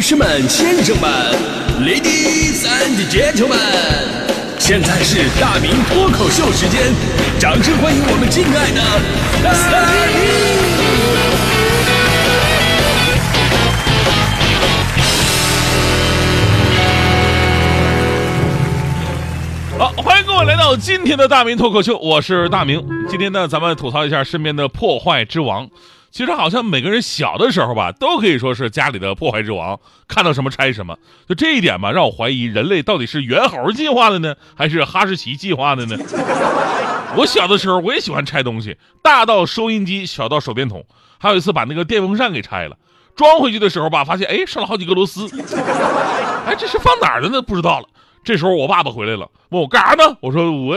女士们、先生们，Ladies and Gentlemen，现在是大明脱口秀时间，掌声欢迎我们敬爱的大明！好，欢迎各位来到今天的大明脱口秀，我是大明。今天呢，咱们吐槽一下身边的破坏之王。其实好像每个人小的时候吧，都可以说是家里的破坏之王，看到什么拆什么。就这一点吧，让我怀疑人类到底是猿猴进化的呢，还是哈士奇进化的呢？我小的时候我也喜欢拆东西，大到收音机，小到手电筒，还有一次把那个电风扇给拆了，装回去的时候吧，发现哎剩了好几个螺丝，哎这是放哪儿的呢？不知道了。这时候我爸爸回来了，问我干啥呢？我说我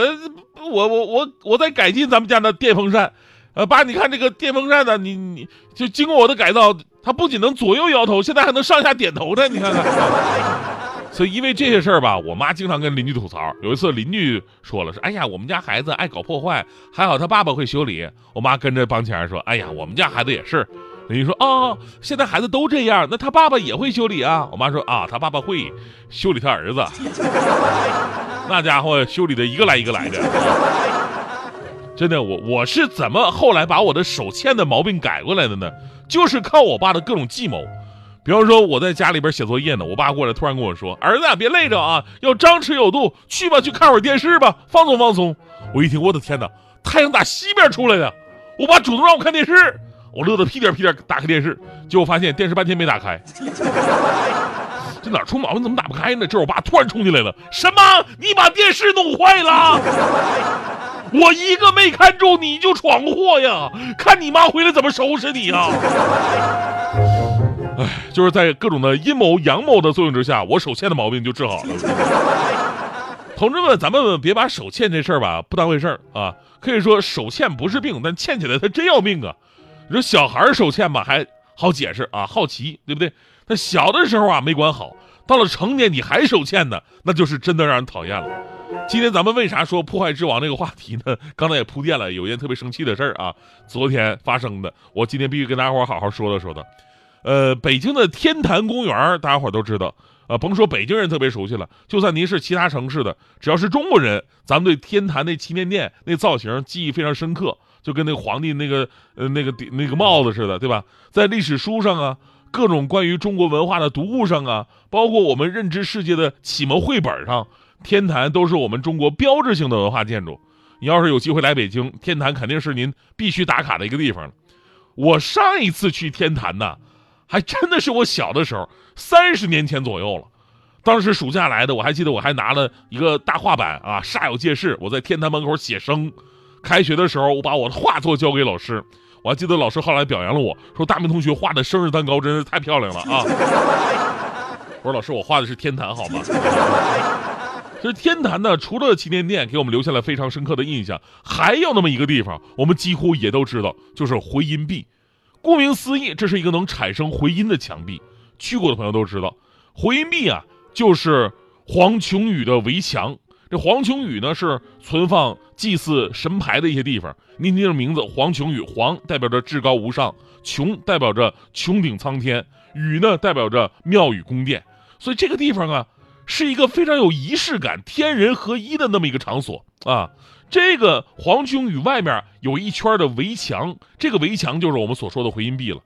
我我我我在改进咱们家的电风扇。呃，爸，你看这个电风扇呢，你你就经过我的改造，它不仅能左右摇头，现在还能上下点头呢。你看看，所以因为这些事儿吧，我妈经常跟邻居吐槽。有一次邻居说了，说哎呀，我们家孩子爱搞破坏，还好他爸爸会修理。我妈跟着帮腔说，哎呀，我们家孩子也是。邻居说哦，现在孩子都这样，那他爸爸也会修理啊？我妈说啊，他爸爸会修理他儿子，那家伙修理的一个来一个来的。真的，我我是怎么后来把我的手欠的毛病改过来的呢？就是靠我爸的各种计谋。比方说，我在家里边写作业呢，我爸过来突然跟我说：“儿子，别累着啊，要张弛有度，去吧，去看会儿电视吧，放松放松。”我一听，我的天哪，太阳打西边出来了！我爸主动让我看电视，我乐得屁颠屁颠打开电视，结果发现电视半天没打开。这哪出毛病？怎么打不开呢？这我爸突然冲进来了：“什么？你把电视弄坏了？”我一个没看中你就闯祸呀！看你妈回来怎么收拾你呀！哎，就是在各种的阴谋阳谋的作用之下，我手欠的毛病就治好了。同志们，咱们别把手欠这事儿吧不当回事儿啊！可以说手欠不是病，但欠起来他真要命啊！你说小孩手欠吧还好解释啊，好奇对不对？他小的时候啊没管好，到了成年你还手欠呢，那就是真的让人讨厌了。今天咱们为啥说破坏之王这个话题呢？刚才也铺垫了，有一件特别生气的事儿啊，昨天发生的，我今天必须跟大家伙好好说道说道。呃，北京的天坛公园，大家伙都知道，呃，甭说北京人特别熟悉了，就算您是其他城市的，只要是中国人，咱们对天坛那祈年殿那造型记忆非常深刻，就跟那个皇帝那个呃那个那个帽子似的，对吧？在历史书上啊，各种关于中国文化的读物上啊，包括我们认知世界的启蒙绘本上。天坛都是我们中国标志性的文化建筑，你要是有机会来北京，天坛肯定是您必须打卡的一个地方我上一次去天坛呢，还真的是我小的时候，三十年前左右了。当时暑假来的，我还记得我还拿了一个大画板啊，煞有介事，我在天坛门口写生。开学的时候，我把我的画作交给老师，我还记得老师后来表扬了我说：“大明同学画的生日蛋糕真是太漂亮了啊！”我说：“老师，我画的是天坛，好吗？”这天坛呢，除了祈年殿给我们留下了非常深刻的印象，还有那么一个地方，我们几乎也都知道，就是回音壁。顾名思义，这是一个能产生回音的墙壁。去过的朋友都知道，回音壁啊，就是黄琼宇的围墙。这黄琼宇呢，是存放祭祀神牌的一些地方。您听这名字，黄琼宇，黄代表着至高无上，琼代表着穹顶苍天，宇呢代表着庙宇宫殿。所以这个地方啊。是一个非常有仪式感、天人合一的那么一个场所啊！这个黄琼宇外面有一圈的围墙，这个围墙就是我们所说的回音壁了。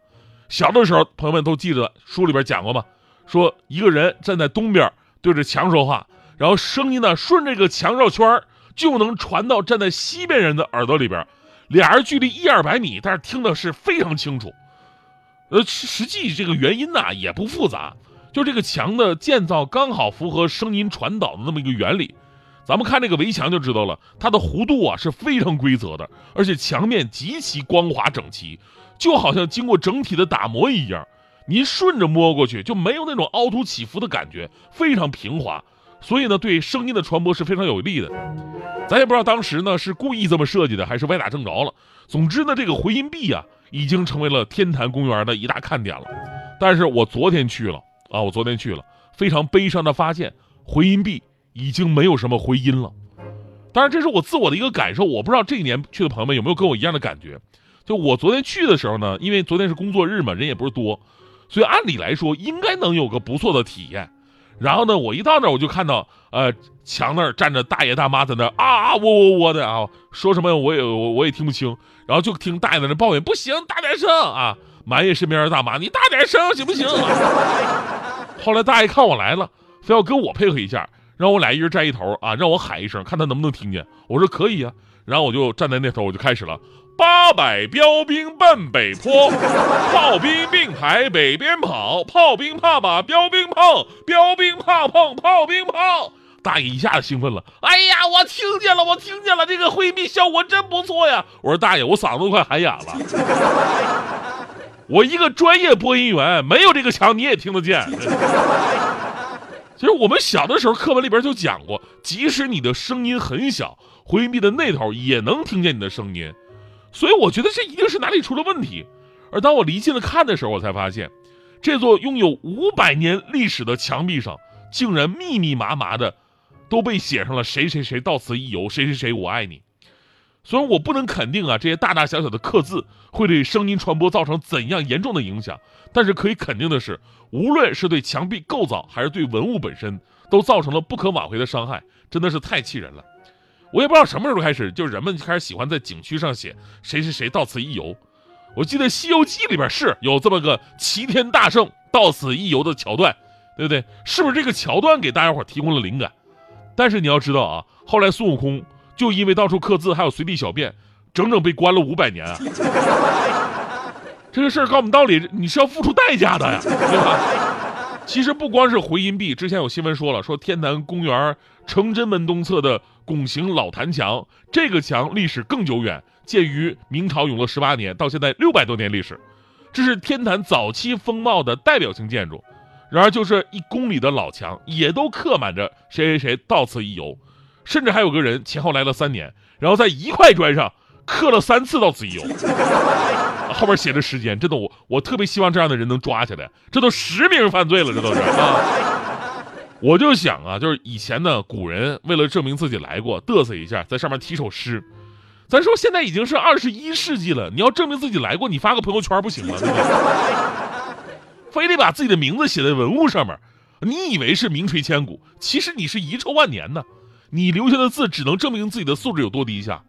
小的时候，朋友们都记得书里边讲过吗？说一个人站在东边对着墙说话，然后声音呢顺着这个墙绕圈就能传到站在西边人的耳朵里边，俩人距离一二百米，但是听的是非常清楚。呃，实际这个原因呢也不复杂。就这个墙的建造刚好符合声音传导的那么一个原理，咱们看这个围墙就知道了，它的弧度啊是非常规则的，而且墙面极其光滑整齐，就好像经过整体的打磨一样。您顺着摸过去就没有那种凹凸起伏的感觉，非常平滑，所以呢对声音的传播是非常有利的。咱也不知道当时呢是故意这么设计的，还是歪打正着了。总之呢这个回音壁啊已经成为了天坛公园的一大看点了。但是我昨天去了。啊，我昨天去了，非常悲伤的发现，回音壁已经没有什么回音了。当然，这是我自我的一个感受，我不知道这一年去的朋友们有没有跟我一样的感觉。就我昨天去的时候呢，因为昨天是工作日嘛，人也不是多，所以按理来说应该能有个不错的体验。然后呢，我一到那儿我就看到，呃，墙那儿站着大爷大妈在那儿啊喔喔喔的啊，说什么我也我也听不清，然后就听大爷在那抱怨，不行，大点声啊，埋怨身边的大妈，你大点声行不行？后来大爷看我来了，非要跟我配合一下，让我俩一人站一头啊，让我喊一声，看他能不能听见。我说可以啊，然后我就站在那头，我就开始了。八百标兵奔北坡，炮兵并排北边跑，炮兵怕把标兵碰，标兵怕碰炮兵炮。大爷一下子兴奋了，哎呀，我听见了，我听见了，这个回避效果真不错呀！我说大爷，我嗓子都快喊哑了。我一个专业播音员，没有这个墙你也听得见。其实我们小的时候课文里边就讲过，即使你的声音很小，回音壁的那头也能听见你的声音。所以我觉得这一定是哪里出了问题，而当我离近了看的时候，我才发现，这座拥有五百年历史的墙壁上，竟然密密麻麻的，都被写上了“谁谁谁到此一游，谁谁谁我爱你”。虽然我不能肯定啊，这些大大小小的刻字会对声音传播造成怎样严重的影响，但是可以肯定的是，无论是对墙壁构造，还是对文物本身，都造成了不可挽回的伤害，真的是太气人了。我也不知道什么时候开始，就是人们就开始喜欢在景区上写谁谁谁到此一游。我记得《西游记》里边是有这么个齐天大圣到此一游的桥段，对不对？是不是这个桥段给大家伙提供了灵感？但是你要知道啊，后来孙悟空就因为到处刻字还有随地小便，整整被关了五百年啊！这个事儿告诉我们道理，你是要付出代价的呀，对吧？其实不光是回音壁，之前有新闻说了，说天坛公园承真门东侧的拱形老坛墙，这个墙历史更久远，建于明朝永乐十八年，到现在六百多年历史，这是天坛早期风貌的代表性建筑。然而，就是一公里的老墙，也都刻满着谁谁谁到此一游，甚至还有个人前后来了三年，然后在一块砖上刻了三次到此一游。后边写着时间，这都我我特别希望这样的人能抓起来，这都实名犯罪了，这都是啊。我就想啊，就是以前呢，古人为了证明自己来过，嘚瑟一下，在上面提首诗。咱说现在已经是二十一世纪了，你要证明自己来过，你发个朋友圈不行吗？对吧？非得把自己的名字写在文物上面，你以为是名垂千古，其实你是遗臭万年呢。你留下的字只能证明自己的素质有多低下。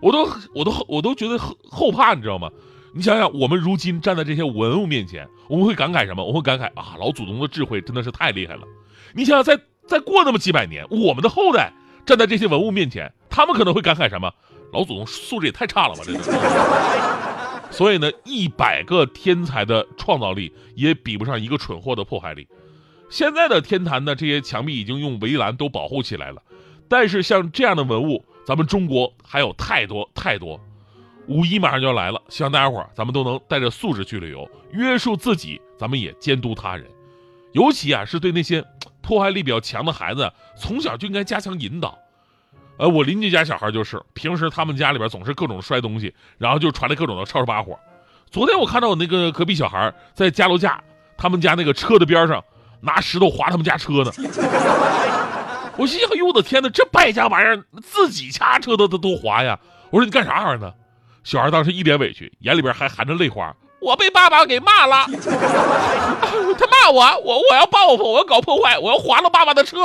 我都我都我都觉得后后怕，你知道吗？你想想，我们如今站在这些文物面前，我们会感慨什么？我会感慨啊，老祖宗的智慧真的是太厉害了。你想想，再再过那么几百年，我们的后代站在这些文物面前，他们可能会感慨什么？老祖宗素质也太差了吧！这。所以呢，一百个天才的创造力也比不上一个蠢货的破坏力。现在的天坛呢，这些墙壁已经用围栏都保护起来了，但是像这样的文物，咱们中国还有太多太多。五一马上就要来了，希望大家伙儿咱们都能带着素质去旅游，约束自己，咱们也监督他人。尤其啊，是对那些破坏力比较强的孩子，从小就应该加强引导。呃，我邻居家小孩就是，平时他们家里边总是各种摔东西，然后就传来各种的吵吵把火。昨天我看到我那个隔壁小孩在家楼架他们家那个车的边上拿石头划他们家车呢。我心想，哎呦我的天哪，这败家玩意儿自己家车都都都划呀！我说你干啥玩意儿呢？小孩当时一脸委屈，眼里边还含着泪花。我被爸爸给骂了，他骂我，我我要报复，我要搞破坏，我要划了爸爸的车。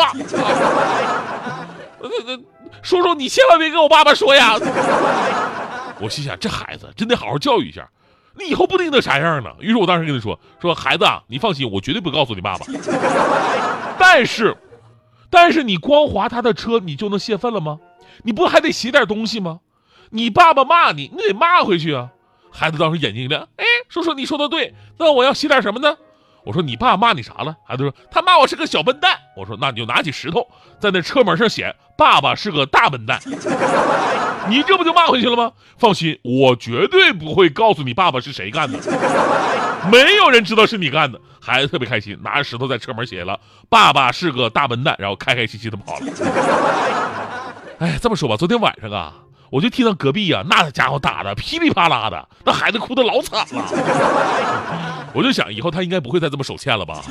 叔叔，你千万别跟我爸爸说呀！我心想，这孩子真得好好教育一下，你以后不定得啥样呢。于是我当时跟他说：“说孩子啊，你放心，我绝对不告诉你爸爸。但是，但是你光划他的车，你就能泄愤了吗？你不还得写点东西吗？”你爸爸骂你，你得骂回去啊！孩子当时眼睛一亮，哎，叔叔你说的对，那我要写点什么呢？我说你爸骂你啥了？孩子说他骂我是个小笨蛋。我说那你就拿起石头在那车门上写爸爸是个大笨蛋，你这不就骂回去了吗？放心，我绝对不会告诉你爸爸是谁干的，没有人知道是你干的。孩子特别开心，拿着石头在车门写了爸爸是个大笨蛋，然后开开心心的跑了。哎，这么说吧，昨天晚上啊。我就听到隔壁呀，那家伙打的噼里啪啦的，那孩子哭的老惨了。我就想，以后他应该不会再这么手欠了吧。